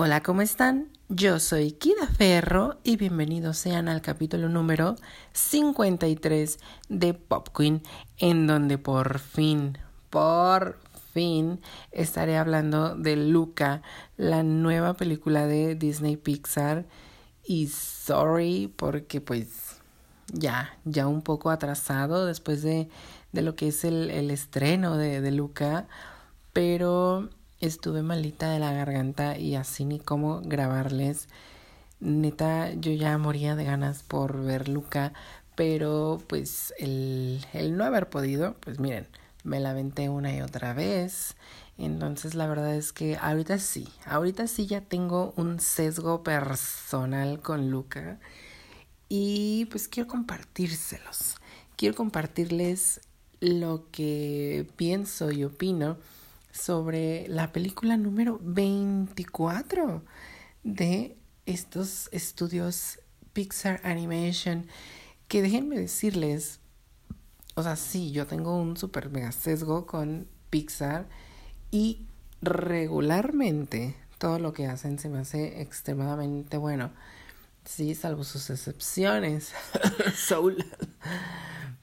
Hola, ¿cómo están? Yo soy Kida Ferro y bienvenidos sean al capítulo número 53 de Pop Queen, en donde por fin, por fin estaré hablando de Luca, la nueva película de Disney Pixar. Y sorry porque pues ya, ya un poco atrasado después de, de lo que es el, el estreno de, de Luca, pero estuve malita de la garganta y así ni cómo grabarles. Neta, yo ya moría de ganas por ver Luca, pero pues el, el no haber podido, pues miren, me la aventé una y otra vez. Entonces la verdad es que ahorita sí, ahorita sí ya tengo un sesgo personal con Luca y pues quiero compartírselos. Quiero compartirles lo que pienso y opino sobre la película número 24 de estos estudios Pixar Animation. Que déjenme decirles, o sea, sí, yo tengo un super mega sesgo con Pixar y regularmente todo lo que hacen se me hace extremadamente bueno. Sí, salvo sus excepciones. Soul.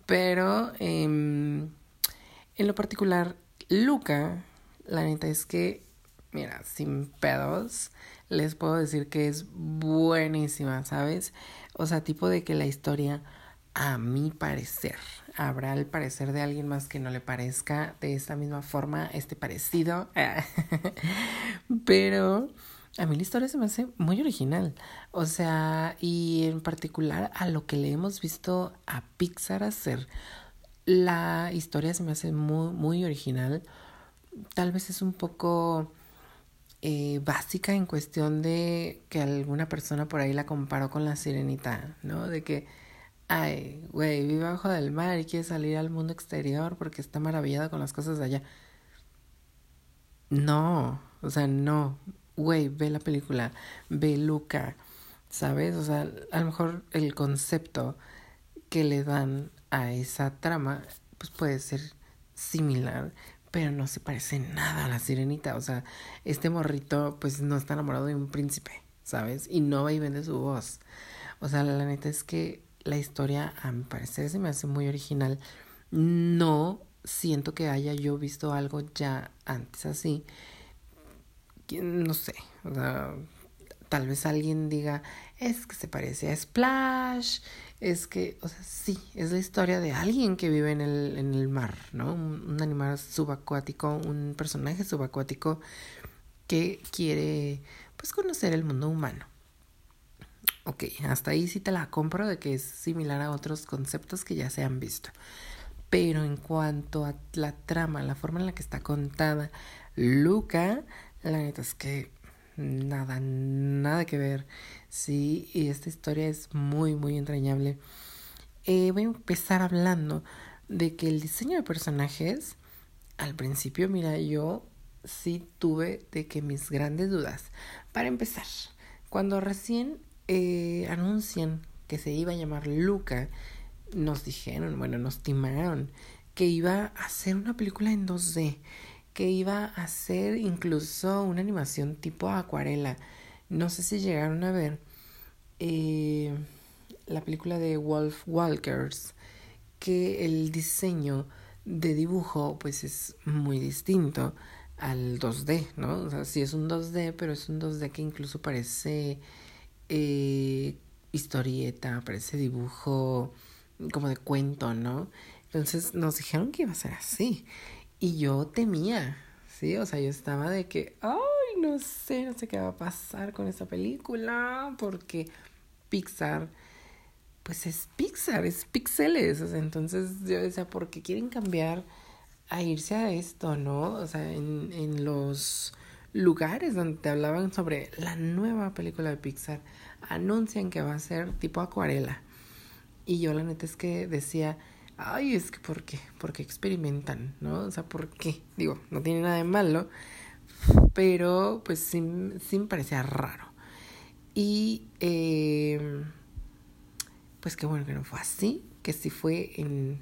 Pero em, en lo particular, Luca la neta es que, mira, sin pedos, les puedo decir que es buenísima, ¿sabes? O sea, tipo de que la historia, a mi parecer, habrá el parecer de alguien más que no le parezca de esta misma forma, este parecido, pero a mí la historia se me hace muy original, o sea, y en particular a lo que le hemos visto a Pixar hacer, la historia se me hace muy, muy original tal vez es un poco eh, básica en cuestión de que alguna persona por ahí la comparó con la sirenita, ¿no? De que, ay, güey, vive abajo del mar y quiere salir al mundo exterior porque está maravillada con las cosas de allá. No, o sea, no. Güey, ve la película, ve Luca, ¿sabes? O sea, a lo mejor el concepto que le dan a esa trama, pues puede ser similar, pero no se parece nada a la sirenita. O sea, este morrito pues no está enamorado de un príncipe, ¿sabes? Y no va y vende su voz. O sea, la neta es que la historia, a mi parecer, se me hace muy original. No siento que haya yo visto algo ya antes así. No sé, o sea, tal vez alguien diga, es que se parece a Splash, es que, o sea, sí, es la historia de alguien que vive en el, en el mar, ¿no? Un, animal subacuático, un personaje subacuático que quiere, pues, conocer el mundo humano. Ok, hasta ahí sí te la compro de que es similar a otros conceptos que ya se han visto. Pero en cuanto a la trama, la forma en la que está contada, Luca, la neta es que nada, nada que ver. Sí, y esta historia es muy, muy entrañable. Eh, voy a empezar hablando de que el diseño de personajes, al principio, mira, yo sí tuve de que mis grandes dudas. Para empezar, cuando recién eh, anuncian que se iba a llamar Luca, nos dijeron, bueno, nos timaron que iba a ser una película en 2D que iba a hacer incluso una animación tipo acuarela. No sé si llegaron a ver eh, la película de Wolf Walkers, que el diseño de dibujo pues es muy distinto al 2D, ¿no? O sea, sí es un 2D, pero es un 2D que incluso parece eh, historieta, parece dibujo como de cuento, ¿no? Entonces nos dijeron que iba a ser así. Y yo temía, ¿sí? O sea, yo estaba de que, ay, no sé, no sé qué va a pasar con esta película, porque Pixar, pues es Pixar, es pixeles. O sea, entonces yo decía, ¿por qué quieren cambiar a irse a esto, no? O sea, en, en los lugares donde te hablaban sobre la nueva película de Pixar, anuncian que va a ser tipo acuarela. Y yo la neta es que decía, ay, es que ¿por qué? ¿Por qué experimentan? ¿No? O sea, ¿por qué? Digo, no tiene nada de malo, pero pues sí, sí me parecía raro. Y eh, pues qué bueno que no fue así, que sí fue en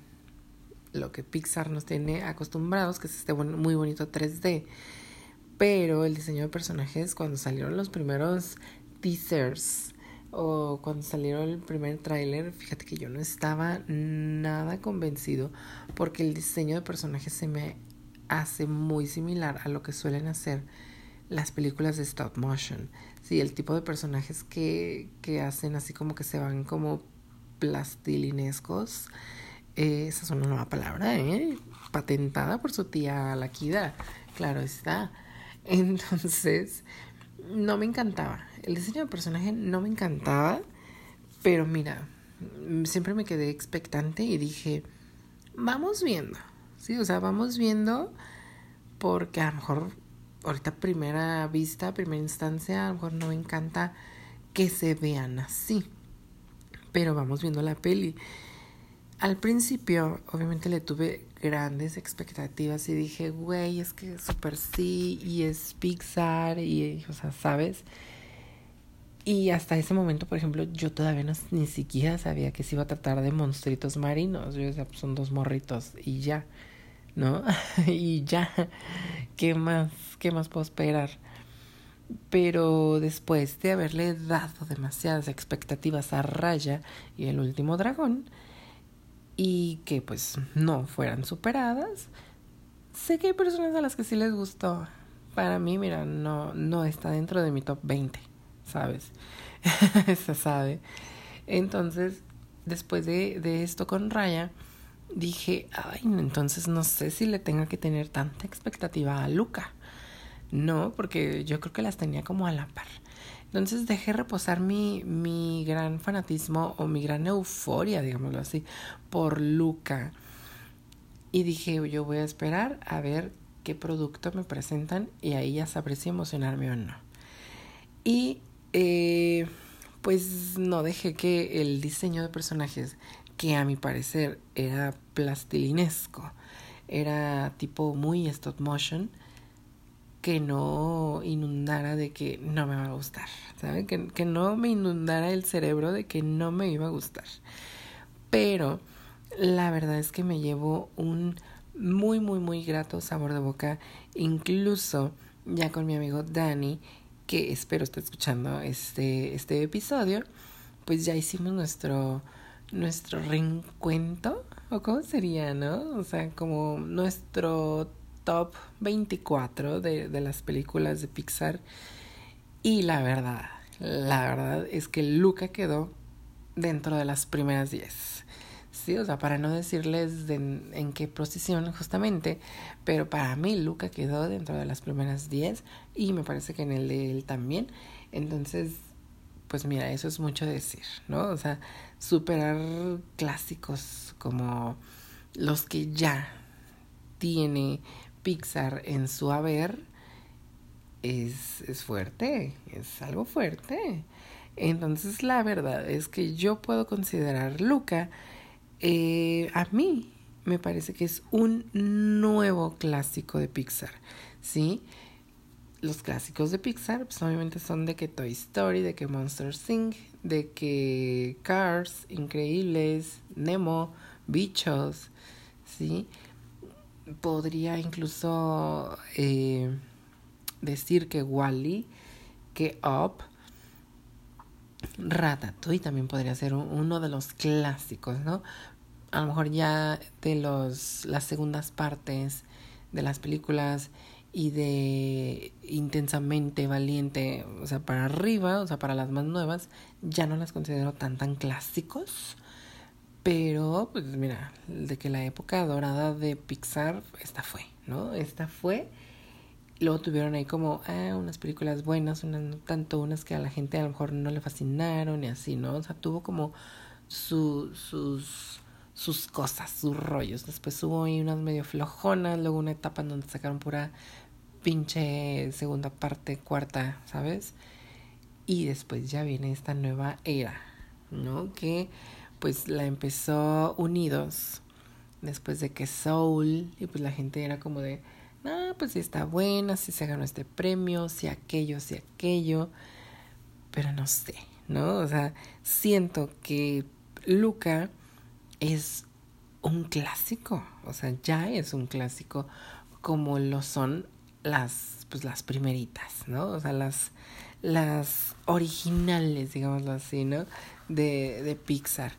lo que Pixar nos tiene acostumbrados, que es este muy bonito 3D. Pero el diseño de personajes, cuando salieron los primeros teasers o cuando salieron el primer tráiler, fíjate que yo no estaba nada convencido porque el diseño de personajes se me hace muy similar a lo que suelen hacer las películas de stop motion. Sí, el tipo de personajes que, que hacen así como que se van como plastilinescos. Eh, esa es una nueva palabra, ¿eh? Patentada por su tía Laquida. Claro está. Entonces, no me encantaba. El diseño de personaje no me encantaba. Pero mira, siempre me quedé expectante y dije, vamos viendo. Sí, o sea, vamos viendo porque a lo mejor ahorita primera vista, primera instancia, a lo mejor no me encanta que se vean así. Pero vamos viendo la peli. Al principio, obviamente le tuve grandes expectativas y dije, güey, es que super sí, y es Pixar, y, o sea, ¿sabes? Y hasta ese momento, por ejemplo, yo todavía no, ni siquiera sabía que se iba a tratar de monstruitos marinos. Yo decía, pues son dos morritos y ya, ¿no? y ya, ¿qué más? ¿Qué más puedo esperar? Pero después de haberle dado demasiadas expectativas a Raya y el último dragón, y que pues no fueran superadas, sé que hay personas a las que sí les gustó. Para mí, mira, no, no está dentro de mi top 20, ¿sabes? Se sabe. Entonces, después de, de esto con Raya, dije, ay, entonces no sé si le tenga que tener tanta expectativa a Luca. No, porque yo creo que las tenía como a la par. Entonces dejé reposar mi, mi gran fanatismo o mi gran euforia, digámoslo así, por Luca. Y dije, yo voy a esperar a ver qué producto me presentan y ahí ya sabré si emocionarme o no. Y eh, pues no dejé que el diseño de personajes, que a mi parecer era plastilinesco, era tipo muy stop motion, que no inundara de que no me va a gustar, ¿saben? Que, que no me inundara el cerebro de que no me iba a gustar. Pero la verdad es que me llevo un muy, muy, muy grato sabor de boca, incluso ya con mi amigo Dani, que espero esté escuchando este, este episodio, pues ya hicimos nuestro, nuestro reencuentro, o cómo sería, ¿no? O sea, como nuestro top 24 de, de las películas de Pixar. Y la verdad, la verdad es que Luca quedó dentro de las primeras 10. Sí, o sea, para no decirles en qué posición justamente, pero para mí Luca quedó dentro de las primeras 10 y me parece que en el de él también. Entonces, pues mira, eso es mucho decir, ¿no? O sea, superar clásicos como los que ya tiene Pixar en su haber es, es fuerte, es algo fuerte. Entonces la verdad es que yo puedo considerar Luca, eh, a mí me parece que es un nuevo clásico de Pixar, ¿sí? Los clásicos de Pixar pues, obviamente son de que Toy Story, de que Monster Inc., de que Cars, Increíbles, Nemo, Bichos, ¿sí? podría incluso eh, decir que Wally, que Up, Ratatouille también podría ser uno de los clásicos, ¿no? A lo mejor ya de los las segundas partes de las películas y de intensamente valiente, o sea, para arriba, o sea, para las más nuevas, ya no las considero tan tan clásicos. Pero, pues mira, de que la época dorada de Pixar, esta fue, ¿no? Esta fue. Luego tuvieron ahí como, ah, unas películas buenas, unas tanto, unas que a la gente a lo mejor no le fascinaron y así, ¿no? O sea, tuvo como su, sus, sus cosas, sus rollos. Después hubo ahí unas medio flojonas, luego una etapa en donde sacaron pura pinche segunda parte, cuarta, ¿sabes? Y después ya viene esta nueva era, ¿no? Que pues la empezó Unidos después de que Soul y pues la gente era como de ah pues si está buena si se ganó este premio si aquello si aquello pero no sé no o sea siento que Luca es un clásico o sea ya es un clásico como lo son las pues las primeritas, ¿no? O sea, las, las originales, digámoslo así, ¿no? De, de Pixar.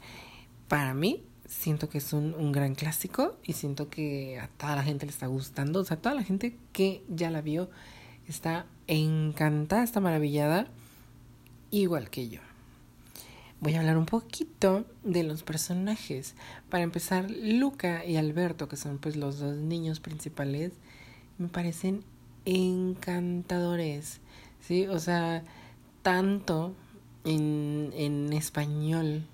Para mí, siento que es un, un gran clásico y siento que a toda la gente le está gustando. O sea, toda la gente que ya la vio está encantada, está maravillada, igual que yo voy a hablar un poquito de los personajes. Para empezar, Luca y Alberto, que son pues los dos niños principales, me parecen encantadores. ¿Sí? O sea, tanto en, en español,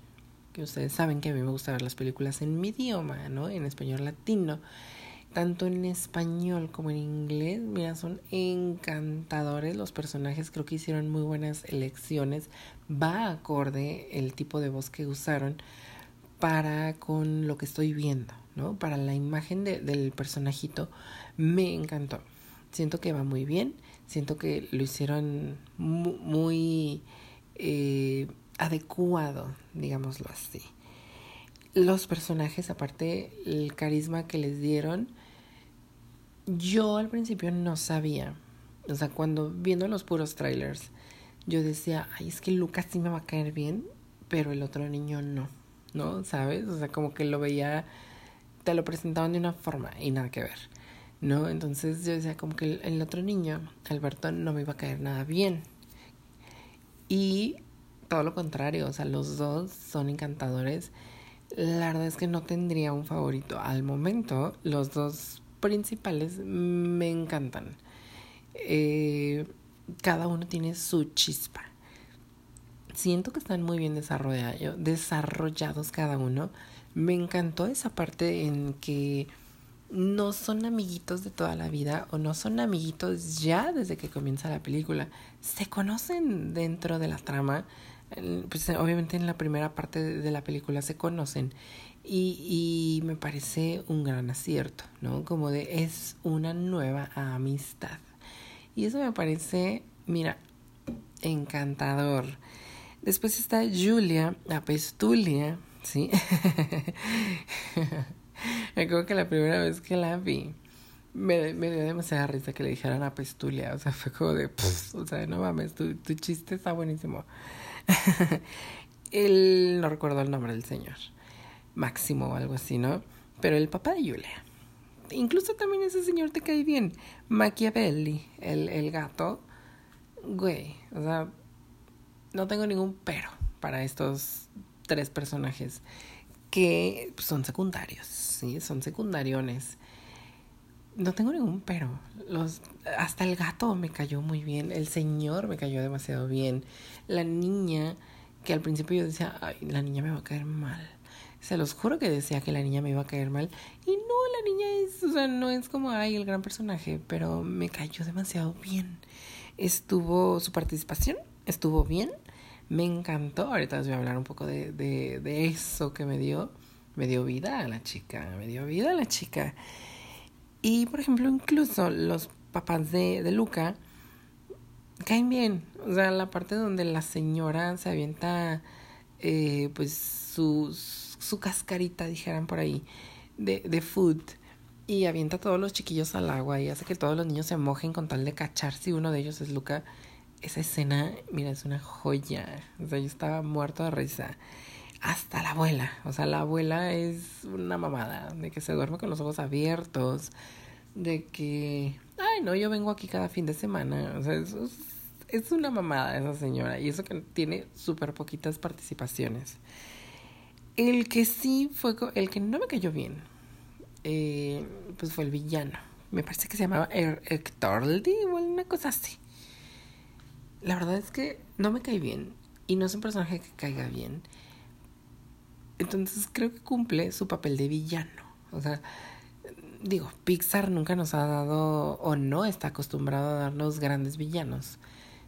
que ustedes saben que a mí me gusta ver las películas en mi idioma, ¿no? En español latino tanto en español como en inglés, mira, son encantadores los personajes, creo que hicieron muy buenas elecciones, va acorde el tipo de voz que usaron para con lo que estoy viendo, ¿no? Para la imagen de, del personajito, me encantó. Siento que va muy bien, siento que lo hicieron muy, eh, adecuado, digámoslo así los personajes, aparte el carisma que les dieron, yo al principio no sabía. O sea, cuando viendo los puros trailers, yo decía, ay, es que Lucas sí me va a caer bien, pero el otro niño no, ¿no? ¿Sabes? O sea, como que lo veía, te lo presentaban de una forma y nada que ver, ¿no? Entonces yo decía, como que el, otro niño, Alberto, no me iba a caer nada bien. Y todo lo contrario, o sea, los dos son encantadores. La verdad es que no tendría un favorito. Al momento, los dos principales me encantan. Eh, cada uno tiene su chispa. Siento que están muy bien desarrollados, desarrollados cada uno. Me encantó esa parte en que no son amiguitos de toda la vida o no son amiguitos ya desde que comienza la película. Se conocen dentro de la trama. Pues obviamente en la primera parte de la película se conocen y, y me parece un gran acierto, ¿no? Como de es una nueva amistad. Y eso me parece, mira, encantador. Después está Julia, la pestulia, ¿sí? me acuerdo que la primera vez que la vi, me, me dio demasiada risa que le dijeran a pestulia. O sea, fue como de, o sea, no mames, tu, tu chiste está buenísimo. Él no recuerdo el nombre del señor. Máximo o algo así, ¿no? Pero el papá de Julia. Incluso también ese señor te cae bien. Machiavelli, el, el gato. Güey, o sea, no tengo ningún pero para estos tres personajes que son secundarios, ¿sí? Son secundariones. No tengo ningún pero. Los, hasta el gato me cayó muy bien. El señor me cayó demasiado bien. La niña, que al principio yo decía, ay, la niña me va a caer mal. Se los juro que decía que la niña me iba a caer mal. Y no, la niña es, o sea, no es como, ay, el gran personaje, pero me cayó demasiado bien. Estuvo, su participación estuvo bien, me encantó. Ahorita les voy a hablar un poco de, de, de eso que me dio. Me dio vida a la chica, me dio vida a la chica. Y, por ejemplo, incluso los papás de, de Luca caen bien. O sea, la parte donde la señora se avienta, eh, pues, sus su cascarita, dijeran por ahí, de, de food. Y avienta a todos los chiquillos al agua y hace que todos los niños se mojen con tal de cachar si uno de ellos es Luca. Esa escena, mira, es una joya. O sea, yo estaba muerto de risa. Hasta la abuela. O sea, la abuela es una mamada. De que se duerme con los ojos abiertos. De que, ay, no, yo vengo aquí cada fin de semana. O sea, es, es una mamada esa señora. Y eso que tiene súper poquitas participaciones. El que sí fue, el que no me cayó bien, eh, pues fue el villano. Me parece que se llamaba Héctor o una cosa así. La verdad es que no me cae bien y no es un personaje que caiga bien. Entonces creo que cumple su papel de villano. O sea, digo, Pixar nunca nos ha dado o no está acostumbrado a darnos grandes villanos.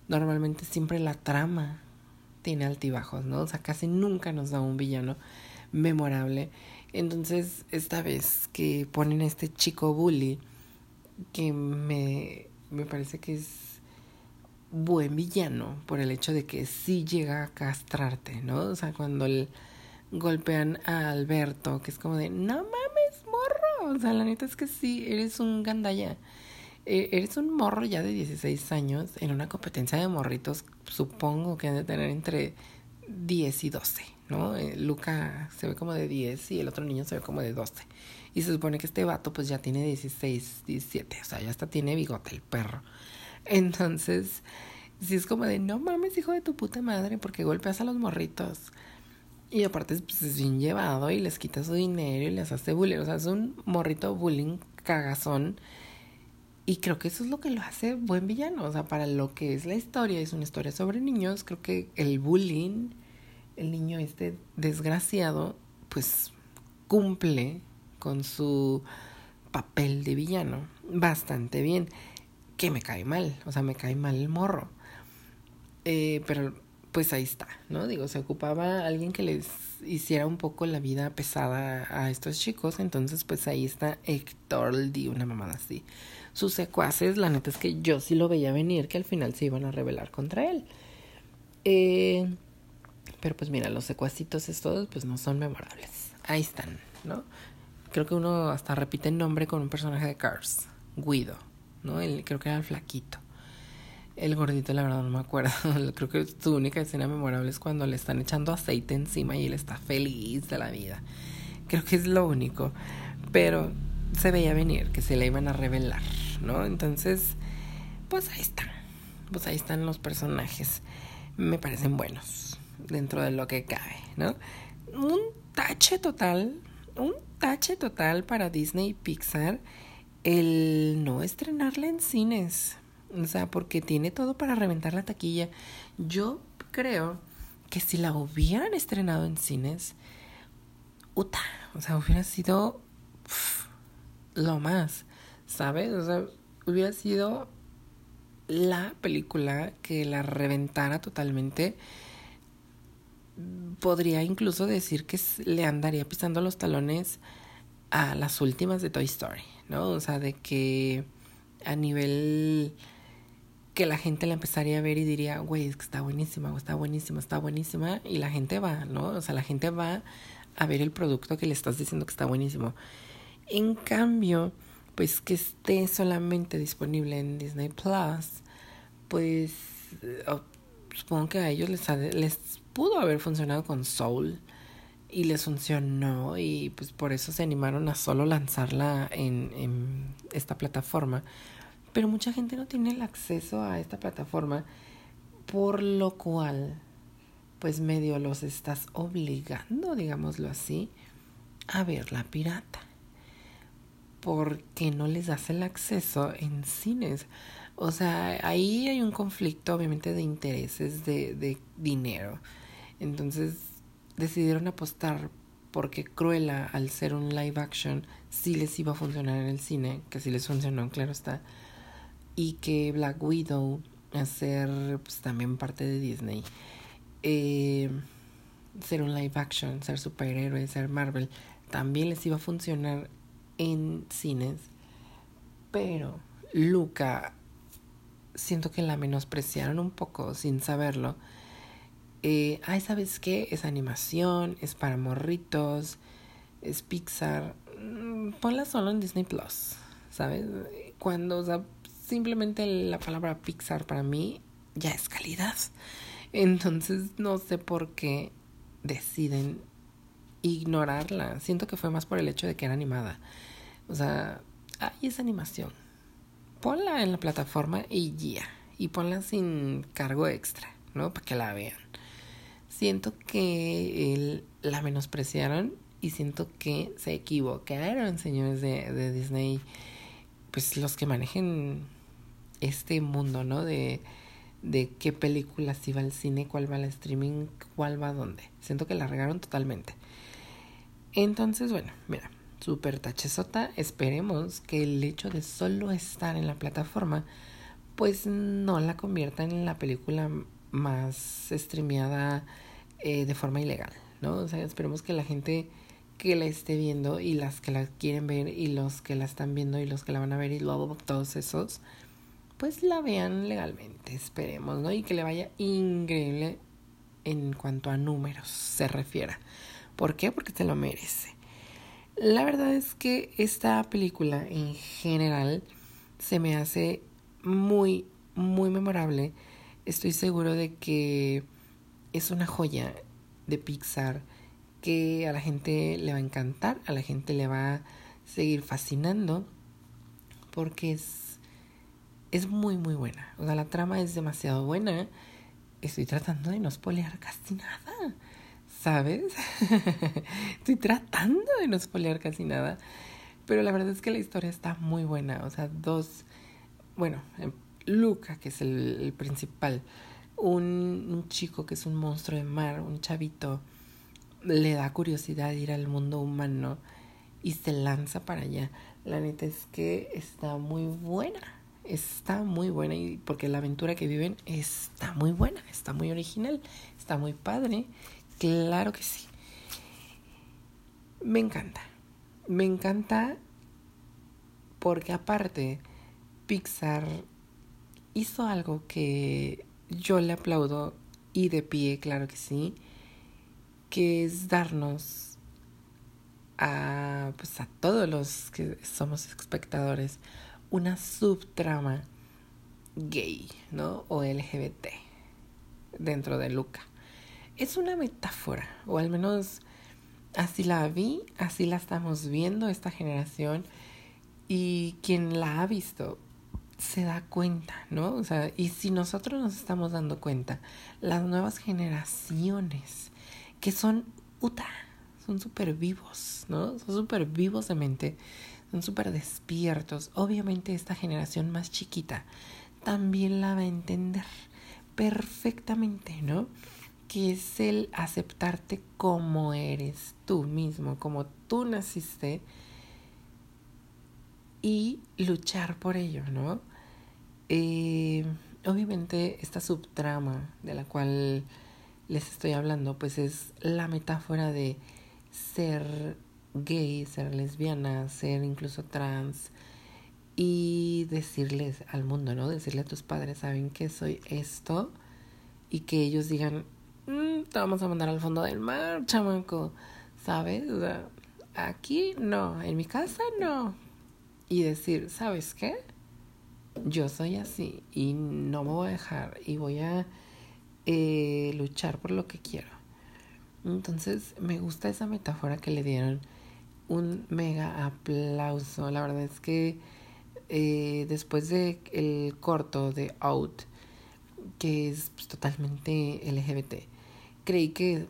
Normalmente siempre la trama tiene altibajos, ¿no? O sea, casi nunca nos da un villano memorable. Entonces, esta vez que ponen este chico bully, que me, me parece que es buen villano por el hecho de que sí llega a castrarte, ¿no? O sea, cuando le golpean a Alberto, que es como de, no mames, morro. O sea, la neta es que sí, eres un gandalla. e, eres un morro ya de 16 años en una competencia de morritos, supongo que han de tener entre 10 y 12, ¿no? Eh, Luca se ve como de 10 y el otro niño se ve como de 12. Y se supone que este vato pues ya tiene 16, 17, o sea, ya hasta tiene bigote el perro. Entonces, si es como de, no mames, hijo de tu puta madre, porque golpeas a los morritos. Y aparte pues, es bien llevado y les quita su dinero y les hace bullying. O sea, es un morrito bullying cagazón. Y creo que eso es lo que lo hace buen villano. O sea, para lo que es la historia, es una historia sobre niños, creo que el bullying, el niño este desgraciado, pues cumple con su papel de villano bastante bien. Que me cae mal, o sea, me cae mal el morro. Eh, pero pues ahí está, ¿no? Digo, se ocupaba alguien que les hiciera un poco la vida pesada a estos chicos, entonces pues ahí está Héctor Di, una mamada así. Sus secuaces, la neta es que yo sí lo veía venir, que al final se iban a rebelar contra él. Eh, pero pues mira, los secuacitos estos pues no son memorables. Ahí están, ¿no? Creo que uno hasta repite el nombre con un personaje de Cars, Guido, ¿no? El, creo que era el flaquito. El gordito, la verdad, no me acuerdo. Creo que su única escena memorable es cuando le están echando aceite encima y él está feliz de la vida. Creo que es lo único. Pero se veía venir que se le iban a revelar, ¿no? Entonces, pues ahí están. Pues ahí están los personajes. Me parecen buenos dentro de lo que cabe, ¿no? Un tache total, un tache total para Disney y Pixar el no estrenarla en cines. O sea, porque tiene todo para reventar la taquilla. Yo creo que si la hubieran estrenado en cines, uta, o sea, hubiera sido lo más, ¿sabes? O sea, hubiera sido la película que la reventara totalmente. Podría incluso decir que le andaría pisando los talones a las últimas de Toy Story, ¿no? O sea, de que a nivel que la gente la empezaría a ver y diría, güey, es que está buenísima, está buenísima, está buenísima, y la gente va, ¿no? O sea, la gente va a ver el producto que le estás diciendo que está buenísimo. En cambio, pues que esté solamente disponible en Disney Plus, pues oh, supongo que a ellos les, les pudo haber funcionado con Soul y les funcionó y pues por eso se animaron a solo lanzarla en, en esta plataforma pero mucha gente no tiene el acceso a esta plataforma, por lo cual, pues medio los estás obligando, digámoslo así, a ver la pirata. Porque no les das el acceso en cines. O sea, ahí hay un conflicto obviamente de intereses, de, de dinero. Entonces decidieron apostar porque Cruella, al ser un live action, sí les iba a funcionar en el cine, que sí les funcionó, claro está y que Black Widow, ser pues, también parte de Disney, eh, ser un live action, ser superhéroe, ser Marvel, también les iba a funcionar en cines, pero Luca, siento que la menospreciaron un poco sin saberlo. Eh, ay, ¿sabes qué? Es animación, es para morritos, es Pixar. Mm, ponla solo en Disney Plus, ¿sabes? Cuando, o sea, simplemente la palabra Pixar para mí ya es calidad. Entonces no sé por qué deciden ignorarla. Siento que fue más por el hecho de que era animada. O sea, ahí es animación. Ponla en la plataforma y ya. Y ponla sin cargo extra, ¿no? Para que la vean. Siento que la menospreciaron y siento que se equivocaron, señores de, de Disney pues los que manejen este mundo, ¿no? De, de qué películas iba al cine, cuál va al streaming, cuál va a dónde. Siento que la regaron totalmente. Entonces, bueno, mira, super tachesota. Esperemos que el hecho de solo estar en la plataforma, pues no la convierta en la película más streameada eh, de forma ilegal, ¿no? O sea, esperemos que la gente que la esté viendo y las que la quieren ver y los que la están viendo y los que la van a ver y luego todos esos, pues la vean legalmente, esperemos, ¿no? Y que le vaya increíble en cuanto a números se refiera. ¿Por qué? Porque se lo merece. La verdad es que esta película en general se me hace muy, muy memorable. Estoy seguro de que es una joya de Pixar que a la gente le va a encantar, a la gente le va a seguir fascinando, porque es, es muy, muy buena. O sea, la trama es demasiado buena. Estoy tratando de no spoilear casi nada, ¿sabes? Estoy tratando de no spoilear casi nada. Pero la verdad es que la historia está muy buena. O sea, dos. Bueno, em, Luca, que es el, principal. Un, un, chico que es un monstruo de mar, un chavito, le da curiosidad ir al mundo humano y se lanza para allá. La neta es que está muy buena. Está muy buena y porque la aventura que viven está muy buena, está muy original, está muy padre. Claro que sí. Me encanta. Me encanta porque aparte Pixar hizo algo que yo le aplaudo y de pie, claro que sí, que es darnos a, pues a todos los que somos espectadores una subtrama gay, ¿no? O LGBT dentro de Luca. Es una metáfora, o al menos así la vi, así la estamos viendo esta generación y quien la ha visto se da cuenta, ¿no? O sea, y si nosotros nos estamos dando cuenta, las nuevas generaciones que son uta, son súper vivos, ¿no? Son súper vivos de mente, son súper despiertos. Obviamente esta generación más chiquita también la va a entender perfectamente, ¿no? Que es el aceptarte como eres tú mismo, como tú naciste y luchar por ello, ¿no? Eh, obviamente esta subtrama de la cual les estoy hablando, pues es la metáfora de ser gay, ser lesbiana, ser incluso trans y decirles al mundo, ¿no? Decirle a tus padres, ¿saben que soy esto? Y que ellos digan, mm, te vamos a mandar al fondo del mar, chamaco, ¿sabes? aquí no, en mi casa no, y decir, ¿sabes qué? Yo soy así y no me voy a dejar y voy a eh, luchar por lo que quiero. Entonces me gusta esa metáfora que le dieron un mega aplauso. La verdad es que eh, después de el corto de Out, que es pues, totalmente LGBT, creí que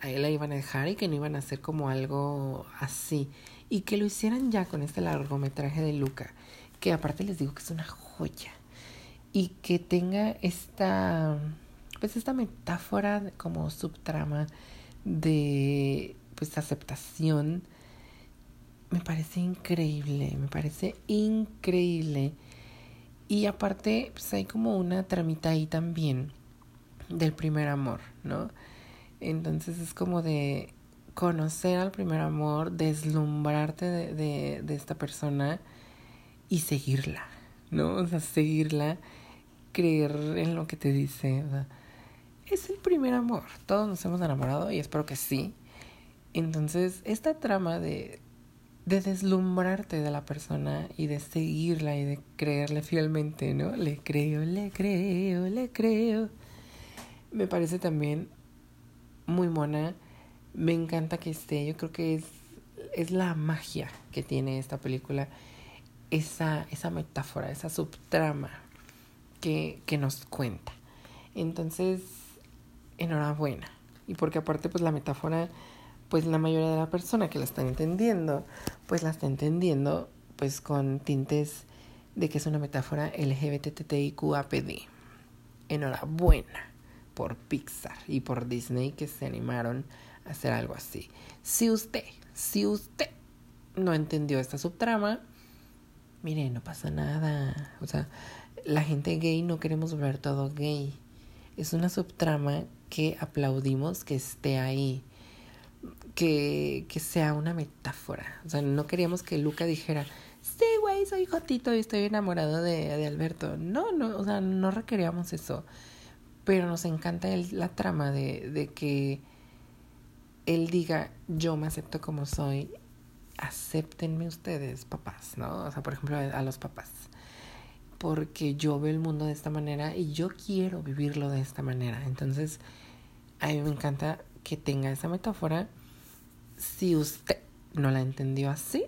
a él la iban a dejar y que no iban a hacer como algo así y que lo hicieran ya con este largometraje de Luca, que aparte les digo que es una joya y que tenga esta pues esta metáfora como subtrama de pues aceptación me parece increíble, me parece increíble. Y aparte, pues hay como una tramita ahí también del primer amor, ¿no? Entonces es como de conocer al primer amor, deslumbrarte de, de, de, esta persona y seguirla, ¿no? O sea, seguirla, creer en lo que te dice. Es el primer amor. Todos nos hemos enamorado y espero que sí. Entonces, esta trama de, de deslumbrarte de la persona y de seguirla y de creerle fielmente, ¿no? Le creo, le creo, le creo. Me parece también muy mona me encanta que esté. Yo creo que es, es la magia que tiene esta película. Esa, esa metáfora, esa subtrama que, que nos cuenta. Entonces, enhorabuena. Y porque aparte, pues la metáfora, pues la mayoría de la persona que la está entendiendo, pues la está entendiendo pues con tintes de que es una metáfora LGBTTIQAPD. Enhorabuena por Pixar y por Disney que se animaron hacer algo así. Si usted, si usted no entendió esta subtrama, mire, no pasa nada. O sea, la gente gay no queremos ver todo gay. Es una subtrama que aplaudimos que esté ahí. Que, que sea una metáfora. O sea, no queríamos que Luca dijera, sí, güey, soy Jotito y estoy enamorado de, de Alberto. No, no, o sea, no requeríamos eso. Pero nos encanta la trama de, de que él diga, yo me acepto como soy, acéptenme ustedes, papás, ¿no? O sea, por ejemplo, a los papás. porque yo veo el mundo de esta manera y yo quiero vivirlo de esta manera. Entonces, a mí me encanta que tenga esa metáfora. Si usted no la entendió así,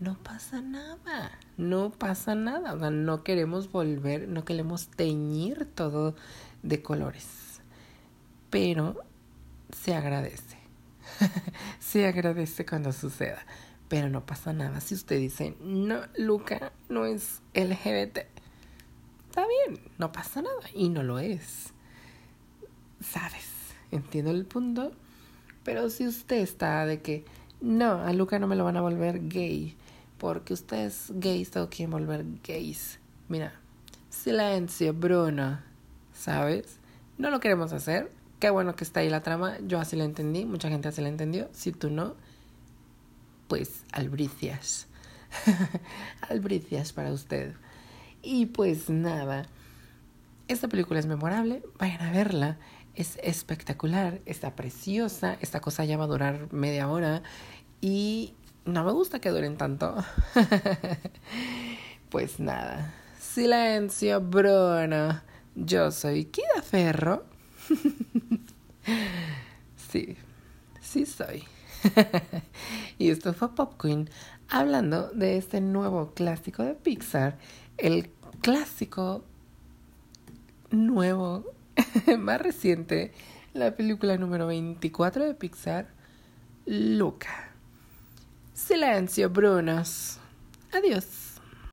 no pasa nada, no pasa nada. O sea, no queremos volver, no queremos teñir todo de colores. Pero se agradece. se agradece cuando suceda. Pero no pasa nada si usted dice, no, Luca no es LGBT. Está bien, no pasa nada. Y no lo es. ¿Sabes? Entiendo el punto. Pero si usted está de que, no, a Luca no me lo van a volver gay. Porque ustedes gays todo quieren volver gays. Mira, silencio, Bruno. ¿Sabes? No lo queremos hacer Qué bueno que está ahí la trama. Yo así la entendí. Mucha gente así la entendió. Si tú no, pues albricias. albricias para usted. Y pues nada. Esta película es memorable. Vayan a verla. Es espectacular. Está preciosa. Esta cosa ya va a durar media hora. Y no me gusta que duren tanto. pues nada. Silencio, Bruno. Yo soy Kida Ferro. sí, sí soy. y esto fue Pop Queen hablando de este nuevo clásico de Pixar, el clásico nuevo, más reciente, la película número 24 de Pixar, Luca. Silencio, Brunos. Adiós.